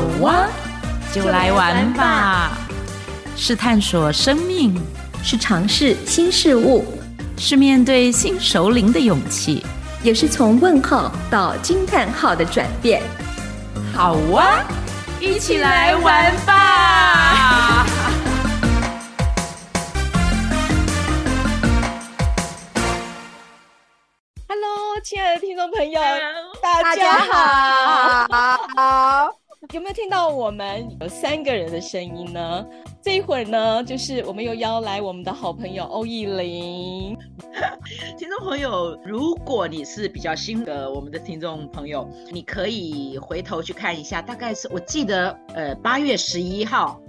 好哇，就来玩吧！是探索生命，是尝试新事物，是面对新熟龄的勇气，也是从问号到惊叹号的转变。好哇，一起来玩吧！Hello，亲爱的听众朋友，Hello. 大家好。有没有听到我们有三个人的声音呢？这一会儿呢，就是我们又邀来我们的好朋友欧意玲。听众朋友，如果你是比较新的我们的听众朋友，你可以回头去看一下，大概是我记得，呃，八月十一号。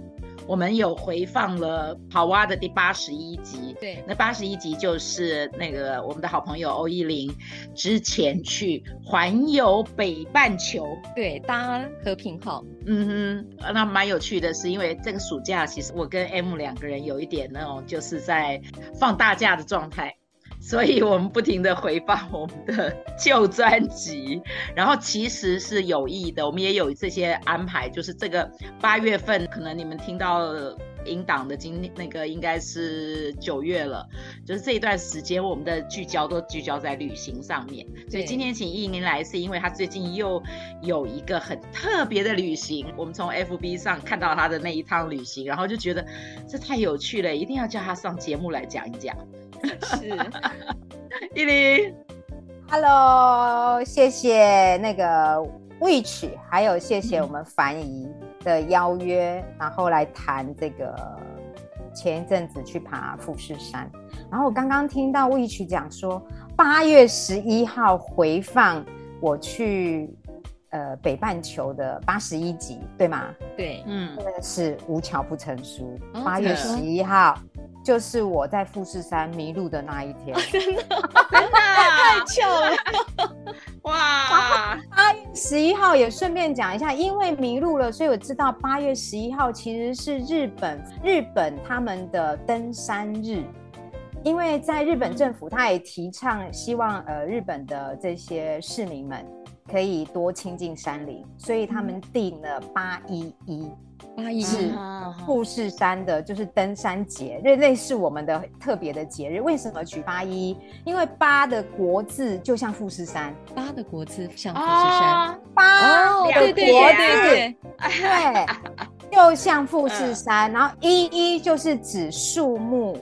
我们有回放了好蛙的第八十一集，对，那八十一集就是那个我们的好朋友欧依林之前去环游北半球，对，搭和平号，嗯哼，那蛮有趣的是，因为这个暑假其实我跟 M 两个人有一点那种就是在放大假的状态。所以我们不停的回放我们的 旧专辑，然后其实是有意的，我们也有这些安排，就是这个八月份可能你们听到音档的今那个应该是九月了，就是这一段时间我们的聚焦都聚焦在旅行上面，所以今天请意玲来是因为他最近又有一个很特别的旅行，我们从 FB 上看到他的那一趟旅行，然后就觉得这太有趣了，一定要叫他上节目来讲一讲。是，意玲，Hello，谢谢那个 Witch，还有谢谢我们樊姨的邀约，嗯、然后来谈这个前一阵子去爬富士山，然后我刚刚听到 Witch 讲说八月十一号回放我去呃北半球的八十一集，对吗？对，嗯，真的是无巧不成书，八月十一号。就是我在富士山迷路的那一天，真的，真的太巧了，哇！八月十一号也顺便讲一下，因为迷路了，所以我知道八月十一号其实是日本日本他们的登山日，因为在日本政府他也提倡希望呃日本的这些市民们可以多亲近山林，所以他们定了八一一。八一是富士山的，就是登山节，类类似我们的特别的节日。为什么取八一？因为八的国字就像富士山，八的国字像富士山，八的国字，对，对，就像富士山。然后一一就是指树木、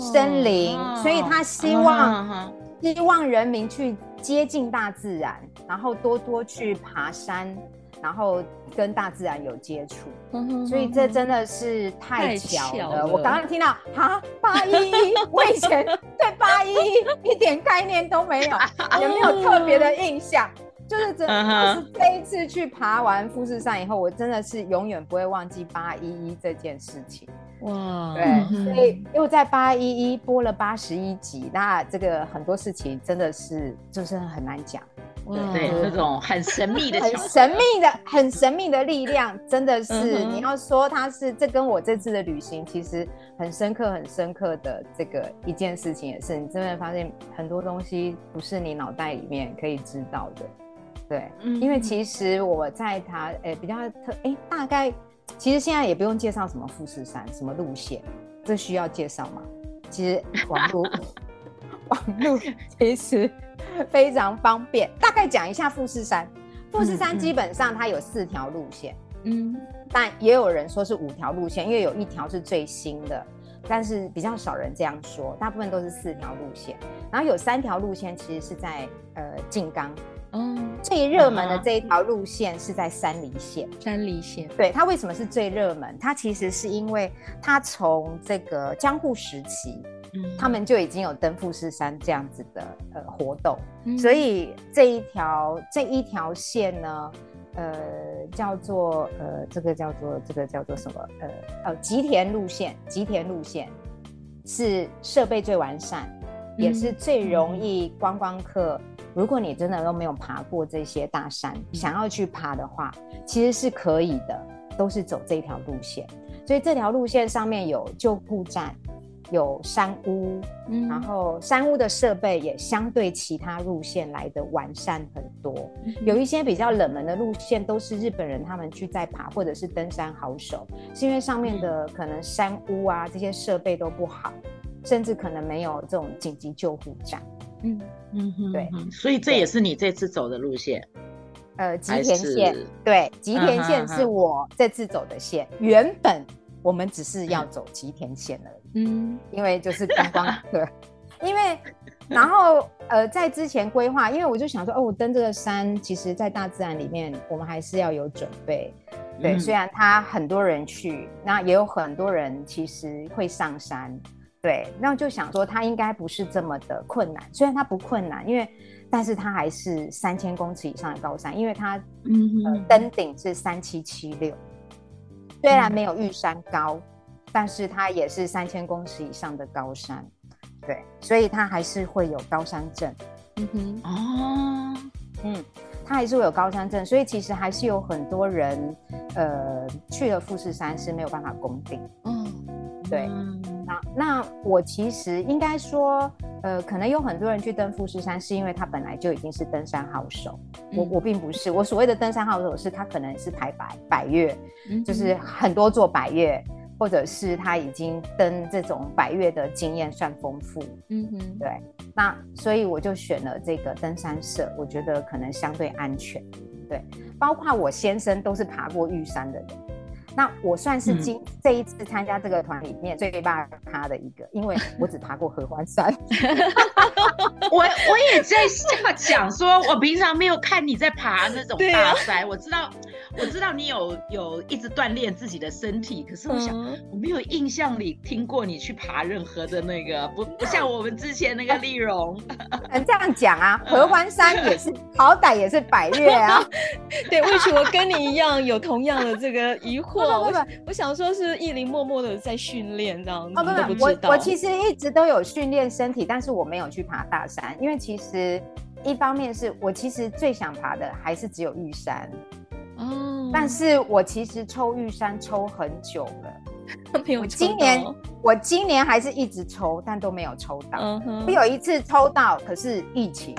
森林，所以他希望希望人民去接近大自然，然后多多去爬山。然后跟大自然有接触，嗯、哼哼，所以这真的是太巧了。巧了，我刚刚听到哈八一一，我以前对八一一一点概念都没有，也没有特别的印象。就是真的，就是这一次去爬完富士山以后，我真的是永远不会忘记八一一这件事情。哇，对，嗯、所以又在八一一播了八十一集，那这个很多事情真的是就是很难讲。对，对就是、那种很神秘的、很神秘的、很神秘的力量，真的是、嗯、你要说它是这跟我这次的旅行其实很深刻、很深刻的这个一件事情，也是你真的发现很多东西不是你脑袋里面可以知道的。对，嗯、因为其实我在它诶、欸、比较特诶、欸，大概其实现在也不用介绍什么富士山什么路线，这需要介绍吗？其实网络网络 其实。非常方便，大概讲一下富士山。富士山基本上它有四条路线，嗯，但也有人说是五条路线，因为有一条是最新的，但是比较少人这样说，大部分都是四条路线。然后有三条路线其实是在呃静冈，嗯，最热门的这一条路线是在山梨县。山梨县，对，它为什么是最热门？它其实是因为它从这个江户时期。他们就已经有登富士山这样子的呃活动，嗯、所以这一条这一条线呢，呃叫做呃这个叫做这个叫做什么呃呃吉田路线，吉田路线是设备最完善，嗯、也是最容易观光客。嗯、如果你真的都没有爬过这些大山，嗯、想要去爬的话，其实是可以的，都是走这条路线。所以这条路线上面有救护站。有山屋，嗯、然后山屋的设备也相对其他路线来的完善很多。嗯、有一些比较冷门的路线都是日本人他们去在爬，或者是登山好手，是因为上面的可能山屋啊这些设备都不好，甚至可能没有这种紧急救护站。嗯嗯哼，对，所以这也是你这次走的路线。呃，吉田线，对，吉田线是我这次走的线。原本我们只是要走吉田线而已，嗯，因为就是观光客。因为，然后呃，在之前规划，因为我就想说，哦，我登这个山，其实在大自然里面，我们还是要有准备。对，虽然他很多人去，那也有很多人其实会上山。对，那就想说，它应该不是这么的困难。虽然它不困难，因为。但是它还是三千公尺以上的高山，因为它登顶是三七七六，虽然没有玉山高，但是它也是三千公尺以上的高山，对，所以它还是会有高山症。嗯哼，哦，嗯，它还是会有高山症，所以其实还是有很多人，呃，去了富士山是没有办法攻顶。嗯，对。那那我其实应该说，呃，可能有很多人去登富士山，是因为他本来就已经是登山好手。嗯、我我并不是，我所谓的登山好手是他可能是排百百岳，嗯、就是很多座百岳，或者是他已经登这种百岳的经验算丰富。嗯哼，对。那所以我就选了这个登山社，我觉得可能相对安全。对，包括我先生都是爬过玉山的人。那我算是今、嗯、这一次参加这个团里面最怕他的一个，因为我只爬过合欢山。我我也在想说，我平常没有看你在爬那种大山，啊、我知道我知道你有有一直锻炼自己的身体，可是我想、嗯、我没有印象里听过你去爬任何的那个，不 不像我们之前那个丽蓉。嗯，这样讲啊，合欢山也是好歹也是百越啊。对，或许我跟你一样有同样的这个疑惑。不不不，我，我想说，是意林默默的在训练这样子。哦不不，我我其实一直都有训练身体，但是我没有去爬大山，因为其实一方面是我其实最想爬的还是只有玉山。哦。但是我其实抽玉山抽很久了。我今年我今年还是一直抽，但都没有抽到。嗯。我有一次抽到，可是疫情。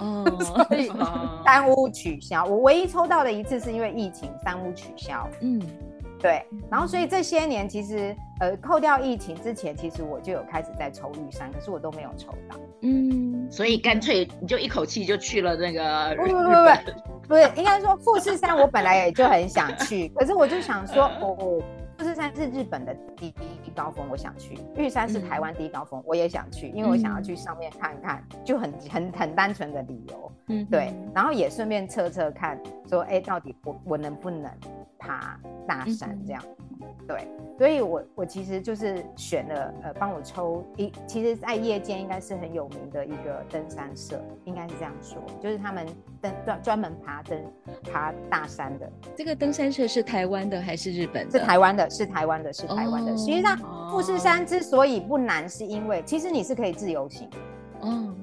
嗯，所以三屋取消。我唯一抽到的一次是因为疫情，三屋取消。嗯。对，然后所以这些年其实，呃，扣掉疫情之前，其实我就有开始在抽玉山，可是我都没有抽到。嗯，所以干脆你就一口气就去了那个。不不不不，不是，应该说富士山我本来也就很想去，可是我就想说，哦，富士山是日本的第一高峰，我想去；玉山是台湾第一高峰，我也想去，因为我想要去上面看看，就很很很单纯的理由。嗯，对，然后也顺便测测看，说，哎，到底我我能不能？爬大山这样，嗯、对，所以我我其实就是选了呃，帮我抽一，其实，在夜间应该是很有名的一个登山社，应该是这样说，就是他们登专专门爬登爬大山的。这个登山社是台湾的还是日本的？是台湾的，是台湾的，是台湾的。实际上，富士山之所以不难，是因为其实你是可以自由行，嗯，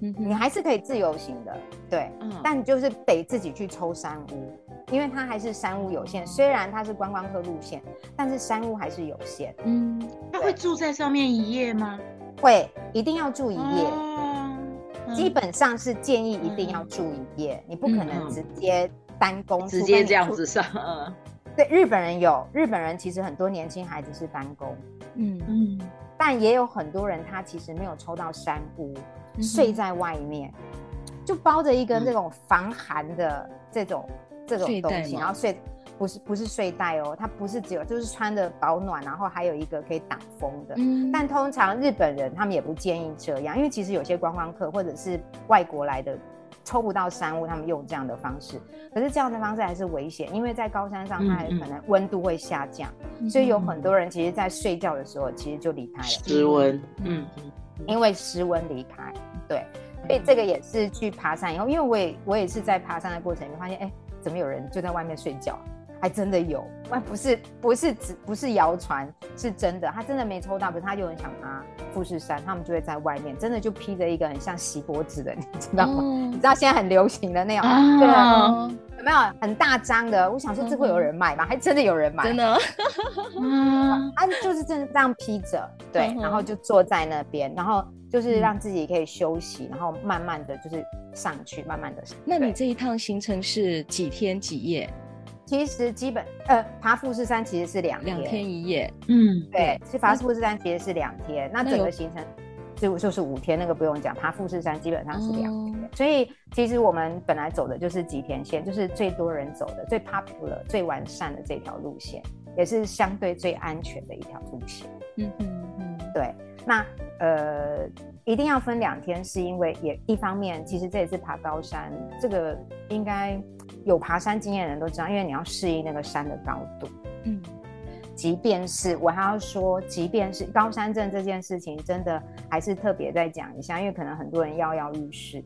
你还是可以自由行的，对，嗯、但就是得自己去抽山屋。因为它还是山屋有限，虽然它是观光客路线，但是山屋还是有限。嗯，他会住在上面一夜吗？会，一定要住一夜。嗯，基本上是建议一定要住一夜，你不可能直接单工，直接这样子上。对，日本人有，日本人其实很多年轻孩子是单工。嗯嗯，但也有很多人他其实没有抽到山屋，睡在外面，就包着一个那种防寒的这种。这种东西，然后睡不是不是睡袋哦，它不是只有就是穿的保暖，然后还有一个可以挡风的。嗯，但通常日本人他们也不建议这样，因为其实有些观光客或者是外国来的抽不到山屋，他们用这样的方式，可是这样的方式还是危险，因为在高山上它还可能温度会下降，所以有很多人其实在睡觉的时候其实就离开了。失温，嗯，因为失温离开，对，所以这个也是去爬山以后，因为我也我也是在爬山的过程就发现，哎。怎么有人就在外面睡觉？还真的有，不是不是只不是谣传，是真的。他真的没抽到，可是他就很想爬富士山，他们就会在外面，真的就披着一个很像锡箔纸的，你知道吗？嗯、你知道现在很流行的那样，对啊，有没没有很大张的？我想说这会有人买吗？还真的有人买，真的。嗯，啊，就是真的这样披着，对，然后就坐在那边，然后就是让自己可以休息，然后慢慢的就是上去，慢慢的。那你这一趟行程是几天几夜？其实基本呃，爬富士山其实是两两天一夜。嗯，对，其实爬富士山其实是两天，那整个行程。就就是五天，那个不用讲，爬富士山基本上是两天，哦、所以其实我们本来走的就是吉田线，就是最多人走的、最 popular、最完善的这条路线，也是相对最安全的一条路线。嗯嗯嗯，对。那呃，一定要分两天，是因为也一方面，其实这也是爬高山，这个应该有爬山经验的人都知道，因为你要适应那个山的高度。嗯。即便是我还要说，即便是高山症这件事情，真的还是特别再讲一下，因为可能很多人跃跃欲试，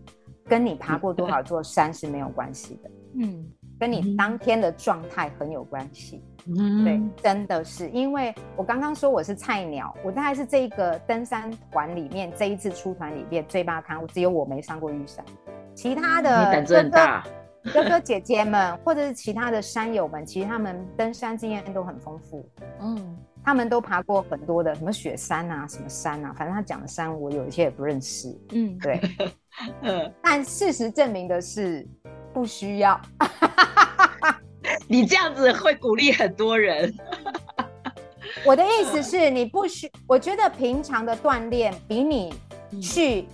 跟你爬过多少座山是没有关系的，嗯，跟你当天的状态很有关系，嗯，对，真的是，因为我刚刚说我是菜鸟，我大概是这个登山团里面这一次出团里面最巴汤，只有我没上过玉山，其他的你胆子很大。哥哥姐姐们，或者是其他的山友们，其实他们登山经验都很丰富。嗯，他们都爬过很多的什么雪山啊，什么山啊，反正他讲的山我有一些也不认识。嗯，对。嗯，但事实证明的是，不需要。你这样子会鼓励很多人。我的意思是你不需，我觉得平常的锻炼比你去。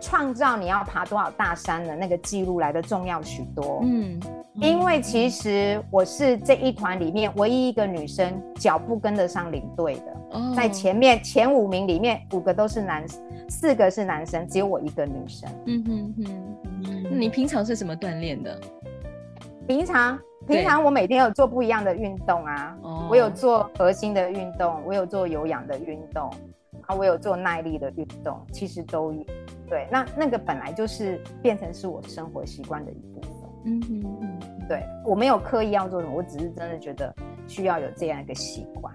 创造你要爬多少大山的那个记录来的重要许多。嗯，因为其实我是这一团里面唯一一个女生，脚步跟得上领队的。哦，在前面前五名里面，五个都是男，四个是男生，只有我一个女生。嗯哼哼，那你平常是怎么锻炼的？平常平常我每天有做不一样的运动啊。哦，我有做核心的运动，我有做有氧的运动，啊，我有做耐力的运动，其实都有。对，那那个本来就是变成是我生活习惯的一部分。嗯嗯嗯，对，我没有刻意要做什么，我只是真的觉得需要有这样一个习惯。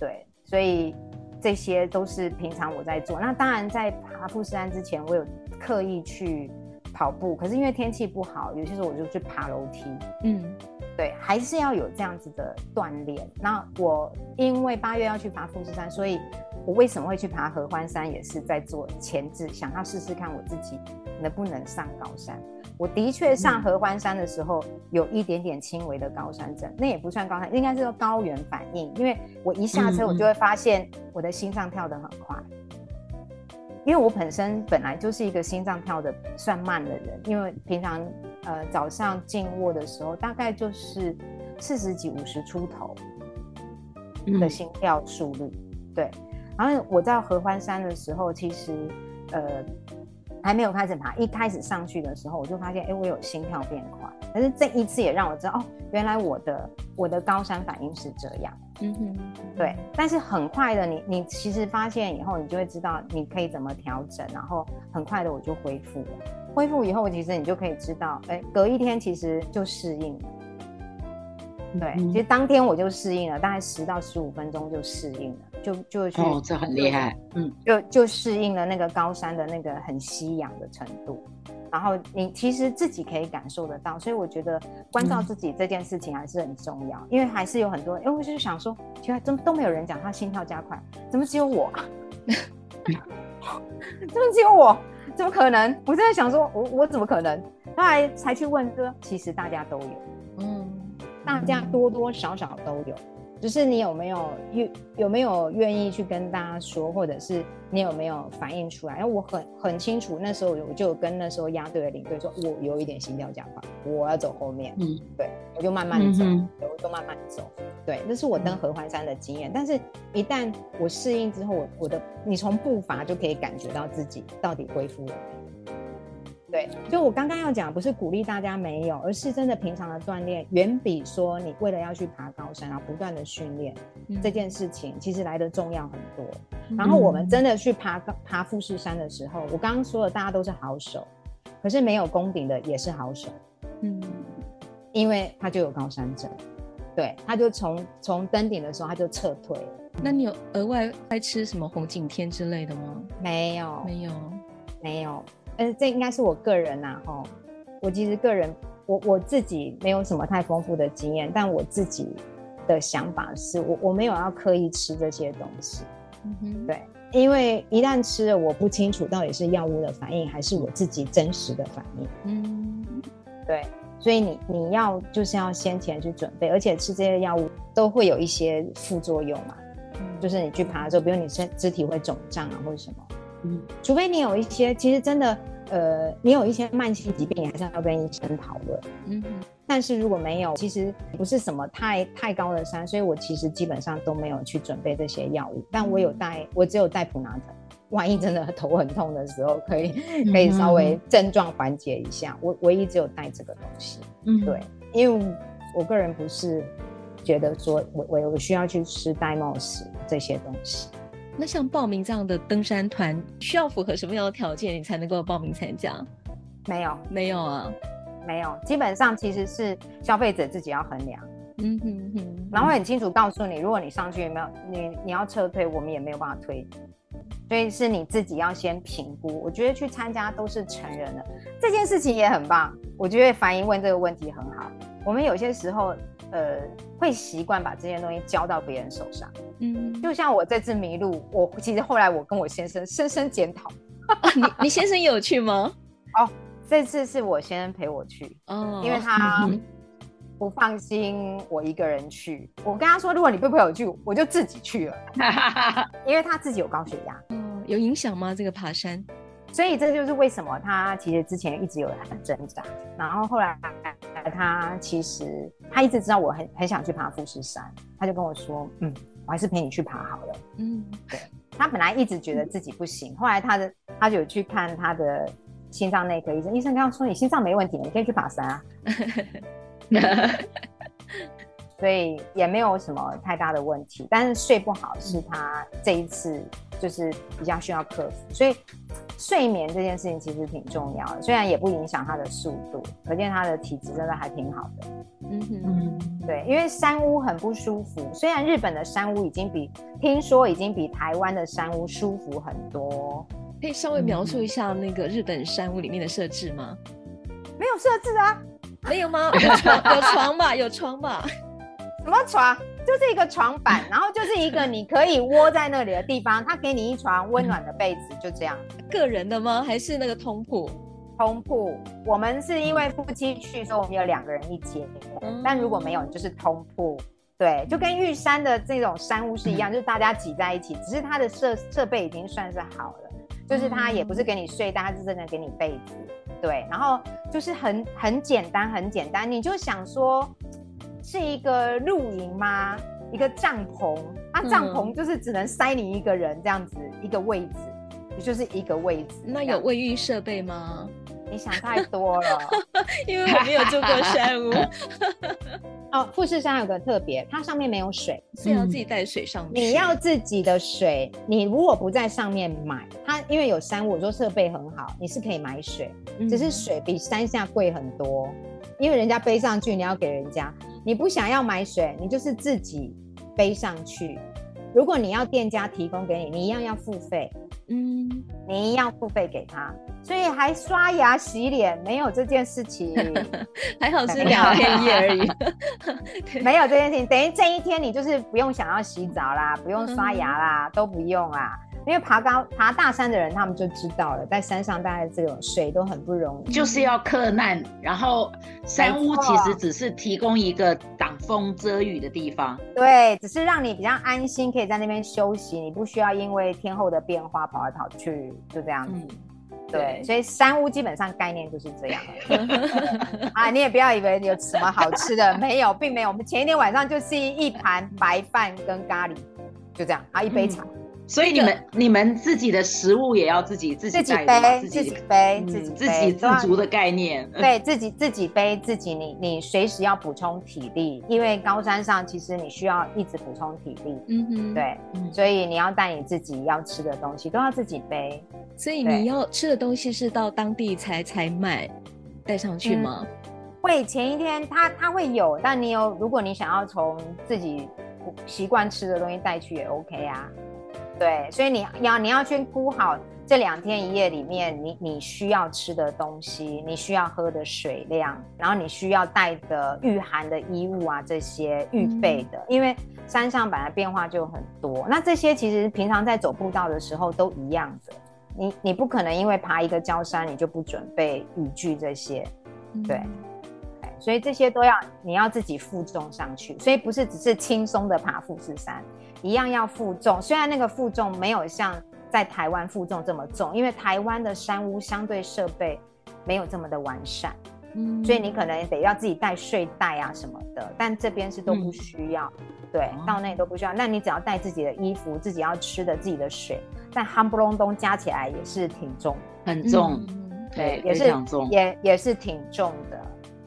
对，所以这些都是平常我在做。那当然，在爬富士山之前，我有刻意去跑步，可是因为天气不好，有些时候我就去爬楼梯。嗯，对，还是要有这样子的锻炼。那我因为八月要去爬富士山，所以。我为什么会去爬合欢山，也是在做前置，想要试试看我自己能不能上高山。我的确上合欢山的时候，有一点点轻微的高山症，那也不算高山，应该是说高原反应。因为我一下车，我就会发现我的心脏跳得很快，因为我本身本来就是一个心脏跳得算慢的人，因为平常呃早上静卧的时候，大概就是四十几、五十出头的心跳速率，对。然后我在合欢山的时候，其实呃还没有开始爬，一开始上去的时候，我就发现，哎，我有心跳变快。但是这一次也让我知道，哦，原来我的我的高山反应是这样。嗯哼，对。但是很快的，你你其实发现以后，你就会知道你可以怎么调整，然后很快的我就恢复了。恢复以后，其实你就可以知道，哎，隔一天其实就适应了。对，其实当天我就适应了，大概十到十五分钟就适应了。就就去哦，这很厉害，嗯，就就适应了那个高山的那个很吸氧的程度，然后你其实自己可以感受得到，所以我觉得关照自己这件事情还是很重要，嗯、因为还是有很多人，因为我就是想说，其实怎么都没有人讲他心跳加快，怎么只有我？怎么只有我？怎么可能？我真的想说，我我怎么可能？后来才去问说，其实大家都有，嗯，大家多多少少都有。只是你有没有愿有没有愿意去跟大家说，或者是你有没有反映出来？因为我很很清楚，那时候我就跟那时候压队的领队说，我有一点心跳加快，我要走后面。嗯，对，我就慢慢走，嗯、哼我就慢慢走。对，那是我登合欢山的经验。嗯、但是，一旦我适应之后，我我的你从步伐就可以感觉到自己到底恢复了没。对，就我刚刚要讲，不是鼓励大家没有，而是真的平常的锻炼，远比说你为了要去爬高山，然后不断的训练、嗯、这件事情，其实来的重要很多。嗯、然后我们真的去爬爬富士山的时候，我刚刚说的，大家都是好手，可是没有攻顶的也是好手，嗯，因为他就有高山症，对，他就从从登顶的时候他就撤退了。那你有额外爱吃什么红景天之类的吗？没有，没有，没有。呃，这应该是我个人呐，吼，我其实个人，我我自己没有什么太丰富的经验，但我自己的想法是我我没有要刻意吃这些东西，嗯哼，对，因为一旦吃了，我不清楚到底是药物的反应还是我自己真实的反应，嗯，对，所以你你要就是要先前去准备，而且吃这些药物都会有一些副作用嘛，嗯，就是你去爬的时候，比如你身肢体会肿胀啊或者什么，嗯，除非你有一些其实真的。呃，你有一些慢性疾病，你还是要跟医生讨论。嗯哼，但是如果没有，其实不是什么太太高的山，所以我其实基本上都没有去准备这些药物。但我有带，我只有带普拿疼，万一真的头很痛的时候，可以可以稍微症状缓解一下。我唯一只有带这个东西。嗯，对，因为我个人不是觉得说我我我需要去吃戴莫斯这些东西。那像报名这样的登山团，需要符合什么样的条件，你才能够报名参加？没有，没有啊，没有。基本上其实是消费者自己要衡量，嗯哼哼，然后很清楚告诉你，如果你上去有没有你你要撤退，我们也没有办法推，所以是你自己要先评估。我觉得去参加都是成人的，这件事情也很棒。我觉得凡仪问这个问题很好。我们有些时候。呃，会习惯把这些东西交到别人手上。嗯，就像我这次迷路，我其实后来我跟我先生深深检讨。你你先生有去吗？哦，这次是我先生陪我去。哦，因为他不放心我一个人去。我跟他说，如果你不陪我去，我就自己去了。因为他自己有高血压。嗯，有影响吗？这个爬山？所以这就是为什么他其实之前一直有很挣扎，然后后来他其实他一直知道我很很想去爬富士山，他就跟我说，嗯，我还是陪你去爬好了。嗯，对，他本来一直觉得自己不行，后来他的他就去看他的心脏内科医生，医生跟他说，你心脏没问题，你可以去爬山啊。所以也没有什么太大的问题，但是睡不好是他这一次就是比较需要克服，所以睡眠这件事情其实挺重要的，虽然也不影响他的速度，可见他的体质真的还挺好的。嗯哼，对，因为山屋很不舒服，虽然日本的山屋已经比听说已经比台湾的山屋舒服很多，可以稍微描述一下那个日本山屋里面的设置吗？没有设置啊？没有吗？有床，有床吧？有床吧？什么床？就是一个床板，然后就是一个你可以窝在那里的地方。他给你一床温暖的被子，就这样。个人的吗？还是那个通铺？通铺。我们是因为夫妻去，所以我们有两个人一间。嗯、但如果没有，就是通铺。对，就跟玉山的这种山屋是一样，就是大家挤在一起。只是它的设设备已经算是好了，就是它也不是给你睡，但它是真的给你被子。对，然后就是很很简单，很简单。你就想说。是一个露营吗？一个帐篷，啊，帐篷就是只能塞你一个人这样子，嗯、一个位置，也就是一个位置。那有卫浴设备吗？你想太多了，因为我没有住过山屋。哦，富士山有个特别，它上面没有水，是要自己带水上去。你要自己的水，你如果不在上面买，它因为有山屋，我说设备很好，你是可以买水，嗯、只是水比山下贵很多，因为人家背上去，你要给人家。你不想要买水，你就是自己背上去。如果你要店家提供给你，你一样要付费。嗯，你一样付费给他，所以还刷牙洗脸没有这件事情，还好是两天一夜而已。对没有这件事情，等于这一天你就是不用想要洗澡啦，不用刷牙啦，嗯、都不用啦。因为爬高爬大山的人，他们就知道了，在山上大概这种水都很不容易，就是要克难。然后山屋其实只是提供一个挡风遮雨的地方，对，只是让你比较安心，可以在那边休息，你不需要因为天候的变化跑来跑去，就这样子。嗯、对，对所以山屋基本上概念就是这样。啊，你也不要以为有什么好吃的，没有，并没有。我们前一天晚上就是一盘白饭跟咖喱，就这样啊，一杯茶。嗯所以你们你们自己的食物也要自己自己背，自己背，自己自己自足的概念。对，自己自己背自己，你你随时要补充体力，因为高山上其实你需要一直补充体力。嗯哼，对，所以你要带你自己要吃的东西都要自己背。所以你要吃的东西是到当地才才买带上去吗？会前一天他他会有，但你有如果你想要从自己习惯吃的东西带去也 OK 啊。对，所以你要你要去估好这两天一夜里面，你你需要吃的东西，你需要喝的水量，然后你需要带的御寒的衣物啊，这些预备的，嗯、因为山上本来变化就很多。那这些其实平常在走步道的时候都一样的，你你不可能因为爬一个焦山，你就不准备雨具这些，对。嗯所以这些都要你要自己负重上去，所以不是只是轻松的爬富士山，一样要负重。虽然那个负重没有像在台湾负重这么重，因为台湾的山屋相对设备没有这么的完善，嗯，所以你可能得要自己带睡袋啊什么的。但这边是都不需要，嗯、对，到那里都不需要。那你只要带自己的衣服、自己要吃的、自己的水，但夯不隆咚加起来也是挺重，很重，嗯、对，也是也也是挺重的。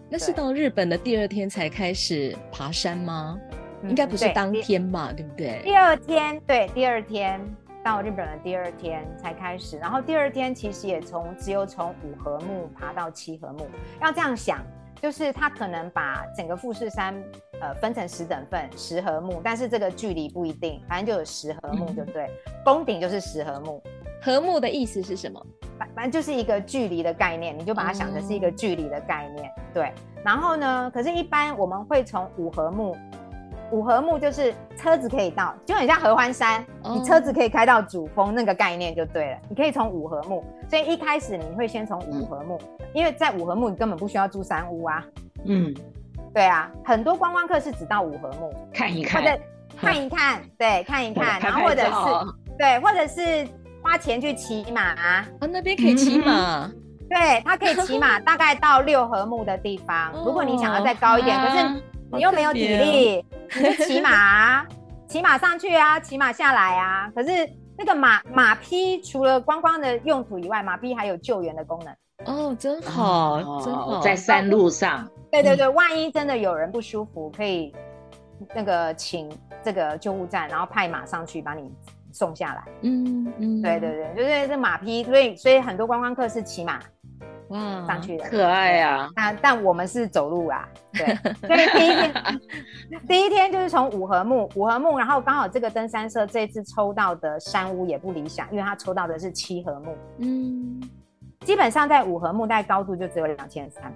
那是到日本的第二天才开始爬山吗？嗯、应该不是当天嘛，对，对不对？第二天，对，第二天到日本的第二天才开始，然后第二天其实也从只有从五合目爬到七合目。要这样想，就是他可能把整个富士山呃分成十等份，十合目，但是这个距离不一定，反正就有十合目，对不对？峰顶、嗯、就是十合目。合目的意思是什么？反正就是一个距离的概念，你就把它想成是一个距离的概念，嗯、对。然后呢，可是，一般我们会从五合目，五合目就是车子可以到，就很像合欢山，哦、你车子可以开到主峰那个概念就对了。你可以从五合目，所以一开始你会先从五合目，嗯、因为在五合目你根本不需要住山屋啊。嗯，对啊，很多观光客是只到五合目看一看，或者看一看，嗯、对，看一看，然后或者是对，或者是。花钱去骑马啊，那边可以骑马，对，它可以骑马，大概到六合目的地方。如果你想要再高一点，可是你又没有体力，你就骑马，骑马上去啊，骑马下来啊。可是那个马马匹除了观光的用途以外，马匹还有救援的功能。哦，真好，真好，在山路上。对对对，万一真的有人不舒服，可以那个请这个救护站，然后派马上去把你。送下来，嗯嗯，对对对，就是这马匹，所以所以很多观光客是骑马哇上去的，可爱啊。那但我们是走路啊，对。所以第一天第一天就是从五合目，五合目，然后刚好这个登山社这次抽到的山屋也不理想，因为他抽到的是七合目，嗯，基本上在五合目大概高度就只有两千三。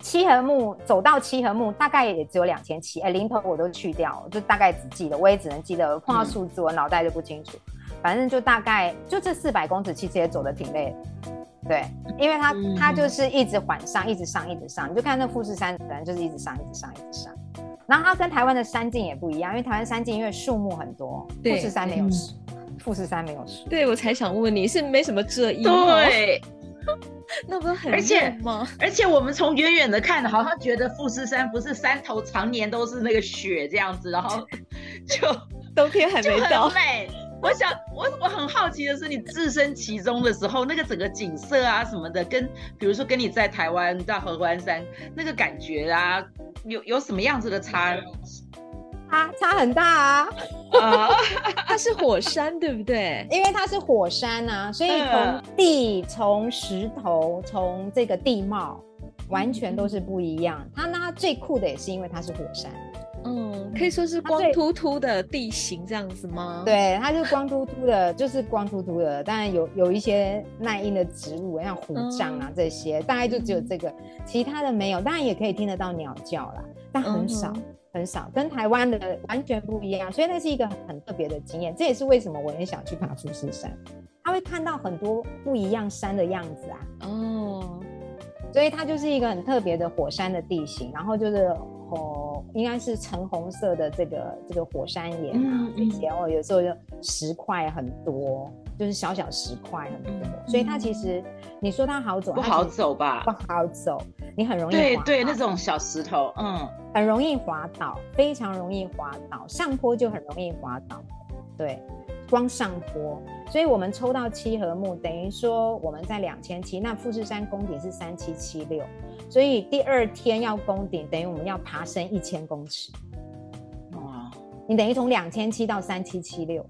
七合目走到七合目，大概也只有两千七，哎，零头我都去掉，就大概只记得，我也只能记得碰到数字，我脑袋就不清楚。嗯、反正就大概就这四百公尺，其实也走的挺累的。对，因为它它就是一直缓上，一直上，一直上。你就看那富士山，反正就是一直上，一直上，一直上。然后它跟台湾的山径也不一样，因为台湾山径因为树木很多，富士山没有树，嗯、富士山没有树。对，我才想问你是没什么遮阴。对。那不是很而且吗？而且我们从远远的看，好像觉得富士山不是山头常年都是那个雪这样子，然后 就冬天还没到。美，我想我我很好奇的是，你置身其中的时候，那个整个景色啊什么的，跟比如说跟你在台湾到合欢山那个感觉啊，有有什么样子的差异？差差很大啊！啊，它是火山，对不对？因为它是火山啊，所以从地、从石头、从这个地貌，完全都是不一样。它那最酷的也是因为它是火山，嗯，可以说是光秃秃的地形这样子吗？对，它是光秃秃的，就是光秃秃的。当然有有一些耐阴的植物，像虎杖啊这些，大概就只有这个，其他的没有。当然也可以听得到鸟叫啦，但很少。很少，跟台湾的完全不一样，所以那是一个很特别的经验。这也是为什么我很想去爬富士山，他会看到很多不一样山的样子啊。哦，所以它就是一个很特别的火山的地形，然后就是哦，应该是橙红色的这个这个火山岩啊，这些哦，有时候就石块很多，就是小小石块很多，嗯、所以它其实你说它好走，不好走吧？不好走，你很容易对对那种小石头，嗯。很容易滑倒，非常容易滑倒，上坡就很容易滑倒。对，光上坡，所以我们抽到七合木，等于说我们在两千七，那富士山攻顶是三七七六，所以第二天要攻顶，等于我们要爬升一千公尺。哇，你等于从两千七到三七七六，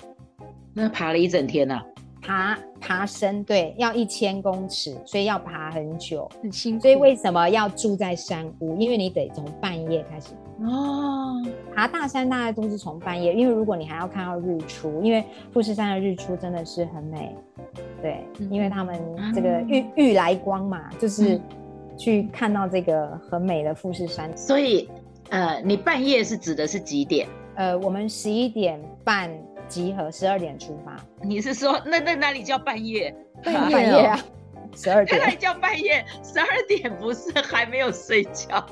那爬了一整天呢、啊？爬爬升，对，要一千公尺，所以要爬很久，很辛苦。所以为什么要住在山屋？因为你得从半夜开始哦。爬大山大概都是从半夜，因为如果你还要看到日出，因为富士山的日出真的是很美。对，因为他们这个玉玉来光嘛，就是去看到这个很美的富士山。所以，呃，你半夜是指的是几点？呃，我们十一点半集合，十二点出发。你是说那那哪里叫半夜？半夜啊，十二点。那里叫半夜？十二点不是还没有睡觉？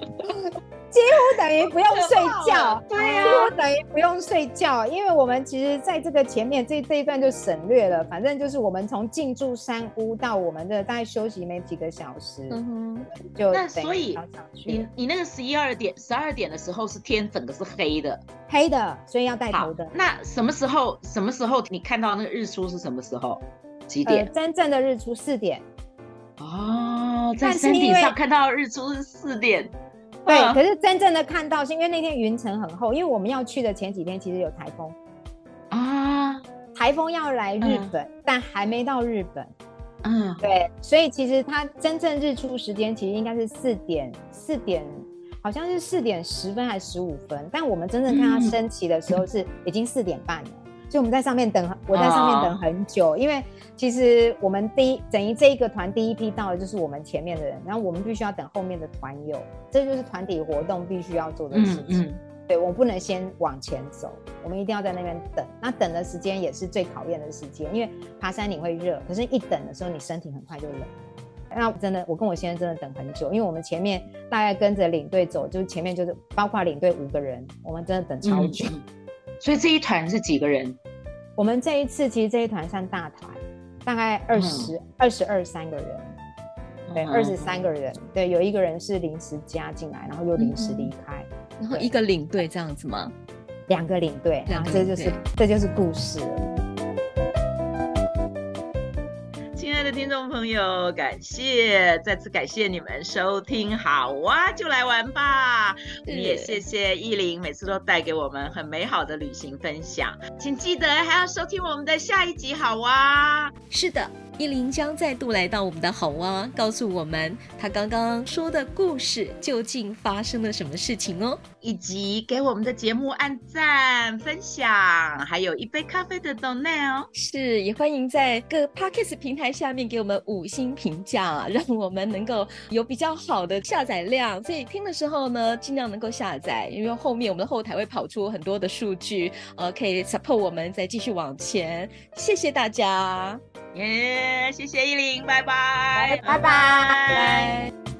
几乎等于不用睡觉，对呀，几乎等于不用睡觉，因为我们其实在这个前面这这一段就省略了，反正就是我们从进驻山屋到我们的大概休息没几个小时，嗯哼，就那所以你你那个十一二点十二点的时候是天整个是黑的，黑的，所以要带头的。那什么时候什么时候你看到那个日出是什么时候？几点？呃、真正的日出四点。哦，在山顶上看到日出是四点。对，可是真正的看到是因为那天云层很厚，因为我们要去的前几天其实有台风。啊，台风要来日本，嗯、但还没到日本。嗯，对，所以其实它真正日出时间其实应该是四点，四点好像是四点十分还是十五分，但我们真正看它升起的时候是已经四点半了。所以我们在上面等，我在上面等很久，因为其实我们第一等于这一个团第一批到的就是我们前面的人，然后我们必须要等后面的团友，这就是团体活动必须要做的事情。嗯嗯、对，我不能先往前走，我们一定要在那边等。那等的时间也是最考验的时间，因为爬山你会热，可是一等的时候你身体很快就冷。那真的，我跟我先生真的等很久，因为我们前面大概跟着领队走，就是前面就是包括领队五个人，我们真的等超久。嗯所以这一团是几个人？我们这一次其实这一团算大团，大概二十二十二三个人，对，二十三个人，对，有一个人是临时加进来，然后又临时离开，嗯、然后一个领队这样子吗？两个领队，然后这就是这就是故事了。众朋友，感谢，再次感谢你们收听，好哇，就来玩吧。我们也谢谢依林，每次都带给我们很美好的旅行分享。请记得还要收听我们的下一集，好哇。是的。依林将再度来到我们的好哇，告诉我们她刚刚说的故事究竟发生了什么事情哦，以及给我们的节目按赞、分享，还有一杯咖啡的 donate 哦。是，也欢迎在各 Podcast 平台下面给我们五星评价，让我们能够有比较好的下载量。所以听的时候呢，尽量能够下载，因为后面我们的后台会跑出很多的数据，呃，可以 support 我们再继续往前。谢谢大家。耶，谢谢艺伶，拜拜，拜拜。